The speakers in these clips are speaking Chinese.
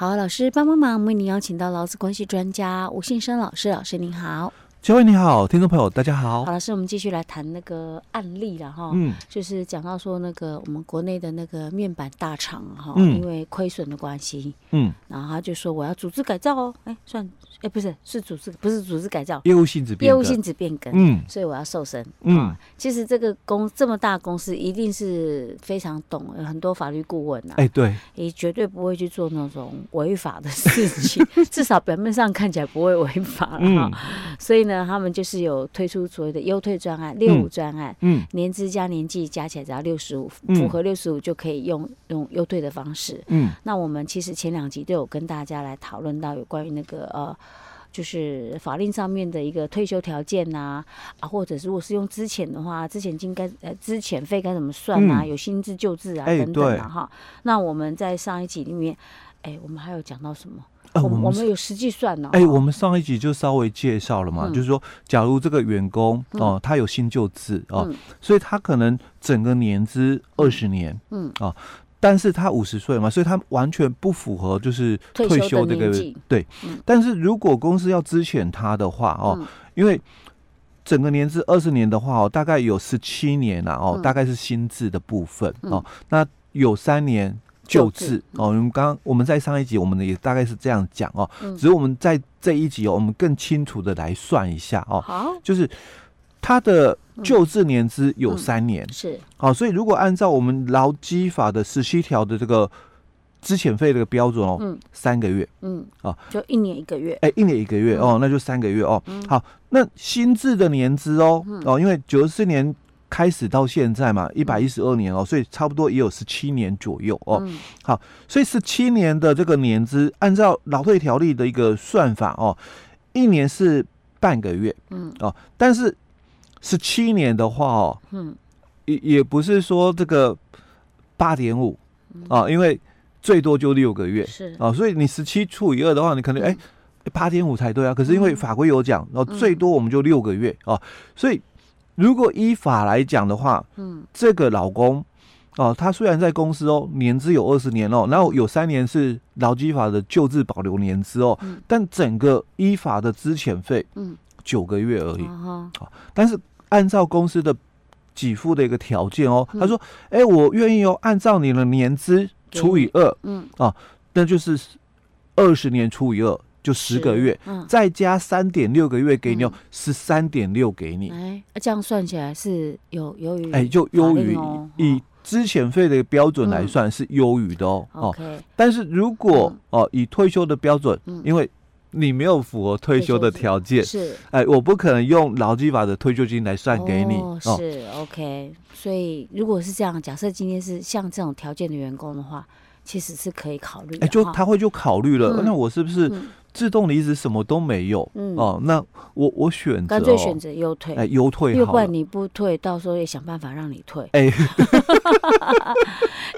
好，老师帮帮忙，为您邀请到劳资关系专家吴信生老师，老师您好。各位你好，听众朋友大家好。好，老师，我们继续来谈那个案例了哈。嗯，就是讲到说那个我们国内的那个面板大厂哈，嗯、因为亏损的关系，嗯，然后他就说我要组织改造哦，哎，算，哎，不是，是组织，不是组织改造，业务性质变，业务性质变更，嗯，所以我要瘦身，嗯，其实这个公这么大公司一定是非常懂，有很多法律顾问呐，哎，对，也绝对不会去做那种违法的事情，至少表面上看起来不会违法了哈，嗯、所以呢。他们就是有推出所谓的优退专案、六五专案，嗯，年资加年纪加起来只要六十五，符合六十五就可以用用优退的方式，嗯。那我们其实前两集都有跟大家来讨论到有关于那个呃，就是法令上面的一个退休条件呐，啊，或者如果是用之前的话，之前金该呃之前费该怎么算啊？有新制旧制啊等等啊哈。那我们在上一集里面，哎，我们还有讲到什么？我们我们有实际算呢。哎，我们上一集就稍微介绍了嘛，就是说，假如这个员工哦，他有新旧制哦，所以他可能整个年资二十年，嗯啊，但是他五十岁嘛，所以他完全不符合就是退休这个对。但是如果公司要支遣他的话哦，因为整个年资二十年的话哦，大概有十七年呐哦，大概是新制的部分哦，那有三年。旧制哦，我们刚刚我们在上一集，我们也大概是这样讲哦。只是我们在这一集哦，我们更清楚的来算一下哦。好，就是他的救治年资有三年，是好，所以如果按照我们劳基法的十七条的这个资遣费的个标准哦，三个月，嗯，啊，就一年一个月，哎，一年一个月哦，那就三个月哦。好，那新制的年资哦，哦，因为九十四年。开始到现在嘛，一百一十二年哦，所以差不多也有十七年左右哦。嗯、好，所以十七年的这个年资，按照劳退条例的一个算法哦，一年是半个月，嗯。哦，但是十七年的话哦，嗯，也也不是说这个八点五啊，因为最多就六个月是。啊，所以你十七除以二的话，你可能哎八点五才对啊，可是因为法规有讲，然后最多我们就六个月啊，所以。如果依法来讲的话，嗯，这个老公，哦，他虽然在公司哦，年资有二十年哦，然后有三年是劳基法的旧制保留年资哦，嗯、但整个依法的资遣费，嗯，九个月而已，啊、嗯，但是按照公司的给付的一个条件哦，嗯、他说，哎、欸，我愿意哦，按照你的年资除以二，嗯，啊，那就是二十年除以二。就十个月，嗯、再加三点六个月给你，十三点六给你。哎，这样算起来是有优于哎，就优于以之前费的标准来算是优于的哦。哦，但是如果哦以退休的标准，嗯、因为你没有符合退休的条件，是哎，我不可能用劳基法的退休金来算给你。哦，是 OK。所以如果是这样，假设今天是像这种条件的员工的话，其实是可以考虑。哎，就他会就考虑了，嗯、那我是不是？嗯自动离职什么都没有，嗯哦，那我我选择干脆选择优退，哎，优退，要不然你不退，到时候也想办法让你退。哎，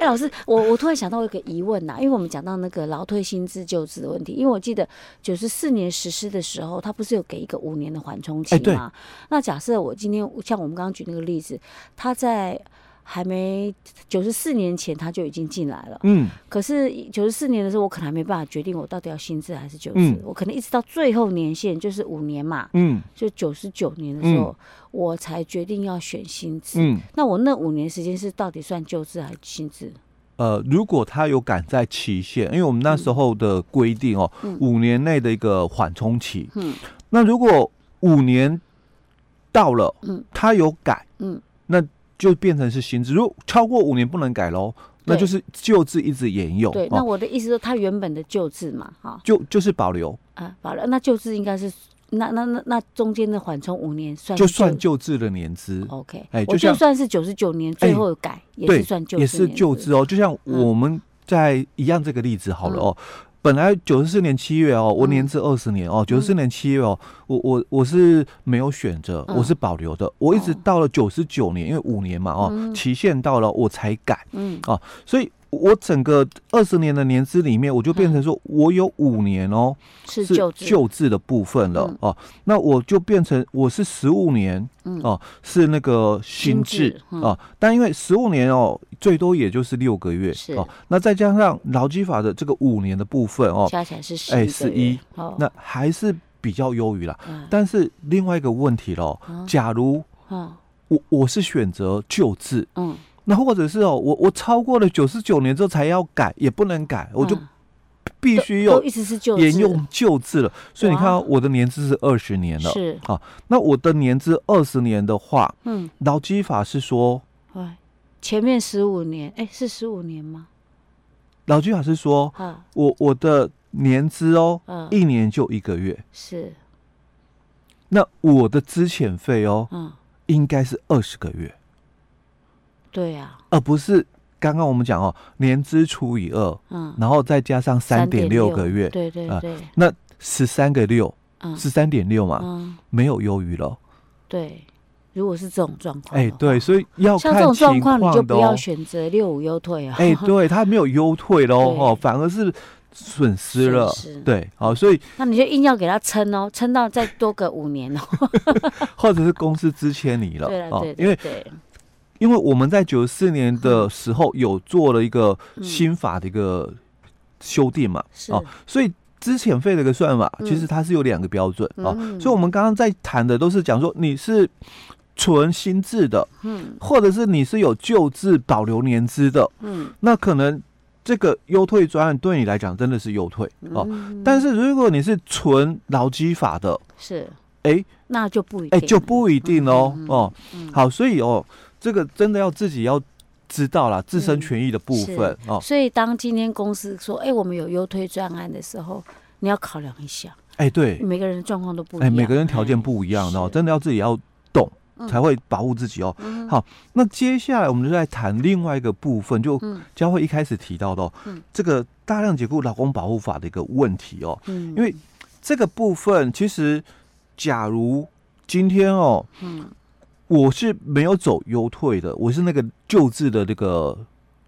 哎，老师，我我突然想到一个疑问呐，因为我们讲到那个劳退新制旧制的问题，因为我记得九十四年实施的时候，他不是有给一个五年的缓冲期吗？那假设我今天像我们刚刚举那个例子，他在。还没九十四年前他就已经进来了，嗯，可是九十四年的时候我可能还没办法决定我到底要新制还是旧制，嗯、我可能一直到最后年限就是五年嘛，嗯，就九十九年的时候、嗯、我才决定要选新制，嗯，那我那五年时间是到底算旧制还是新制？呃，如果他有赶在期限，因为我们那时候的规定哦，五、嗯、年内的一个缓冲期，嗯，那如果五年到了，嗯，他有改，嗯，那。就变成是新制，如果超过五年不能改喽，那就是旧制一直沿用。对，那我的意思说，它原本的旧制嘛，哈，就就是保留啊，保留。那旧制应该是那那那那中间的缓冲五年算就算旧制的年资。OK，哎，就，就算是九十九年最后改，欸、也是算旧，也是旧制哦。就像我们在一样这个例子好了哦。嗯本来九十四年七月哦，我年至二十年哦，九十四年七月哦，我我我是没有选择，我是保留的，我一直到了九十九年，因为五年嘛哦，期限到了我才改，嗯。哦，所以我整个二十年的年资里面，我就变成说我有五年哦，是旧旧制的部分了哦，那我就变成我是十五年哦，是那个新制哦，但因为十五年哦，最多也就是六个月哦，那再加上劳基法的这个五年的部分哦，加起来是十哎十一，那还是比较优于了。但是另外一个问题喽，假如我我是选择救治，嗯。那或者是哦，我我超过了九十九年之后才要改，也不能改，我就必须要沿用旧制了。所以你看，我的年资是二十年了，是啊。那我的年资二十年的话，嗯，劳基法是说，前面十五年，哎，是十五年吗？老基法是说，我我的年资哦，一年就一个月，是。那我的资遣费哦，嗯，应该是二十个月。对呀，而不是刚刚我们讲哦，年资除以二，嗯，然后再加上三点六个月，对对对，那十三个六，嗯，十三点六嘛，嗯，没有优于了。对，如果是这种状况，哎，对，所以要看像这种状况，你就不要选择六五优退啊。哎，对，他没有优退喽，哦，反而是损失了，对，好，所以那你就硬要给他撑哦，撑到再多个五年哦，或者是公司支签你了，对对，因为对。因为我们在九四年的时候有做了一个新法的一个修订嘛，哦，所以之前费的一个算法，其实它是有两个标准啊，所以我们刚刚在谈的都是讲说你是纯新制的，嗯，或者是你是有旧制保留年资的，嗯，那可能这个优退专案对你来讲真的是优退哦，但是如果你是纯劳基法的，是，哎，那就不一定，哎，就不一定哦，哦，好，所以哦。这个真的要自己要知道啦，自身权益的部分哦。所以当今天公司说，哎，我们有优推专案的时候，你要考量一下。哎，对，每个人状况都不一样，哎，每个人条件不一样的哦，真的要自己要懂，才会保护自己哦。好，那接下来我们就在谈另外一个部分，就佳慧一开始提到的，哦这个大量解雇劳工保护法的一个问题哦。因为这个部分其实，假如今天哦，嗯。我是没有走优退的，我是那个旧制的这个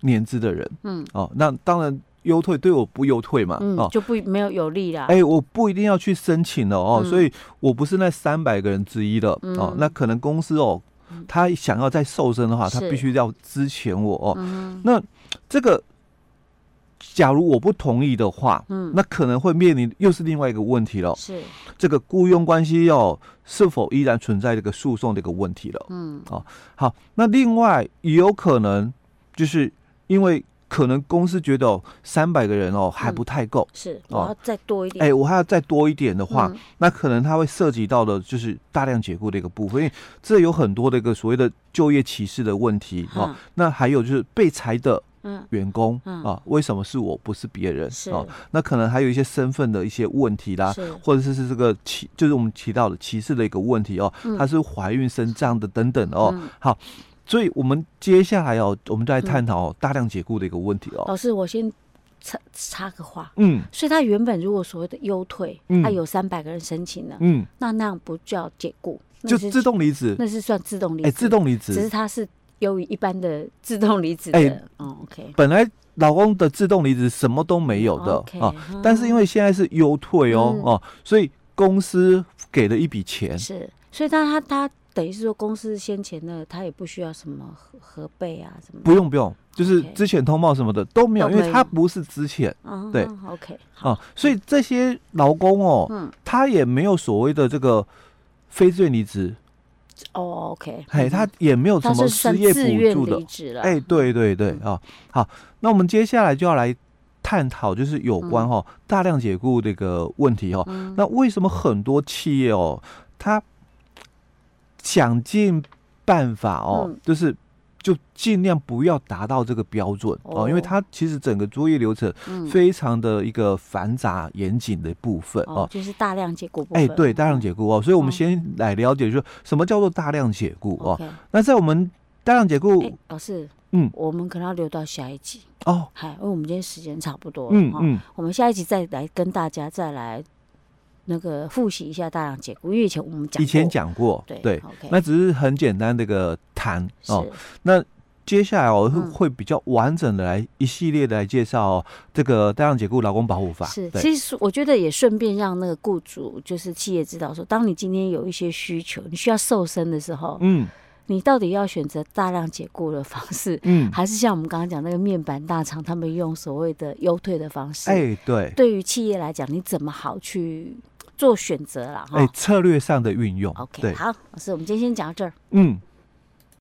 年资的人，嗯，哦，那当然优退对我不优退嘛，嗯、哦，就不没有有利啦，哎、欸，我不一定要去申请了哦，嗯、所以我不是那三百个人之一的，嗯、哦，那可能公司哦，他想要再瘦身的话，他必须要资遣我哦，嗯、那这个。假如我不同意的话，嗯，那可能会面临又是另外一个问题了。是这个雇佣关系要是否依然存在这个诉讼这个问题了。嗯，哦，好，那另外也有可能就是因为可能公司觉得三百个人哦还不太够，是我要再多一点。哎，我还要再多一点的话，那可能它会涉及到的就是大量解雇的一个部分，因为这有很多的一个所谓的就业歧视的问题。哦，那还有就是被裁的。嗯，员工啊，为什么是我不是别人？是。啊，那可能还有一些身份的一些问题啦，或者是是这个歧，就是我们提到的歧视的一个问题哦，她是怀孕生这样的等等哦。好，所以我们接下来哦，我们就来探讨大量解雇的一个问题哦。老师，我先插插个话，嗯，所以他原本如果所谓的优退，他有三百个人申请了，嗯，那那样不叫解雇，就自动离职，那是算自动离职，哎，自动离职，只是他是。优于一般的自动离职的，哎，哦，OK，本来老公的自动离职什么都没有的啊，但是因为现在是优退哦哦，所以公司给了一笔钱，是，所以他他他等于是说公司先前的他也不需要什么核核备啊什么，不用不用，就是之前通报什么的都没有，因为他不是资遣，对，OK，啊，所以这些劳工哦，他也没有所谓的这个非自愿离职。哦，OK，嘿，他也没有什么失业补助的，哎，对对对啊，好，那我们接下来就要来探讨，就是有关哈大量解雇这个问题哈。那为什么很多企业哦，他想尽办法哦，就是。就尽量不要达到这个标准哦，因为它其实整个作业流程非常的一个繁杂严谨的部分哦，就是大量解雇。哎，对，大量解雇哦，所以我们先来了解，说什么叫做大量解雇哦。那在我们大量解雇，老师，嗯，我们可能要留到下一集。哦，嗨，因为我们今天时间差不多，嗯嗯，我们下一集再来跟大家再来。那个复习一下大量解雇，因为以前我们讲以前讲过，对对，那只是很简单的一个谈哦。那接下来我会会比较完整的来一系列的来介绍这个大量解雇劳工保护法。是，其实我觉得也顺便让那个雇主就是企业知道说，当你今天有一些需求，你需要瘦身的时候，嗯，你到底要选择大量解雇的方式，嗯，还是像我们刚刚讲那个面板大厂他们用所谓的优退的方式？哎，对，对于企业来讲，你怎么好去做选择了？哎，策略上的运用。OK，好，老师，我们今天先讲到这儿。嗯。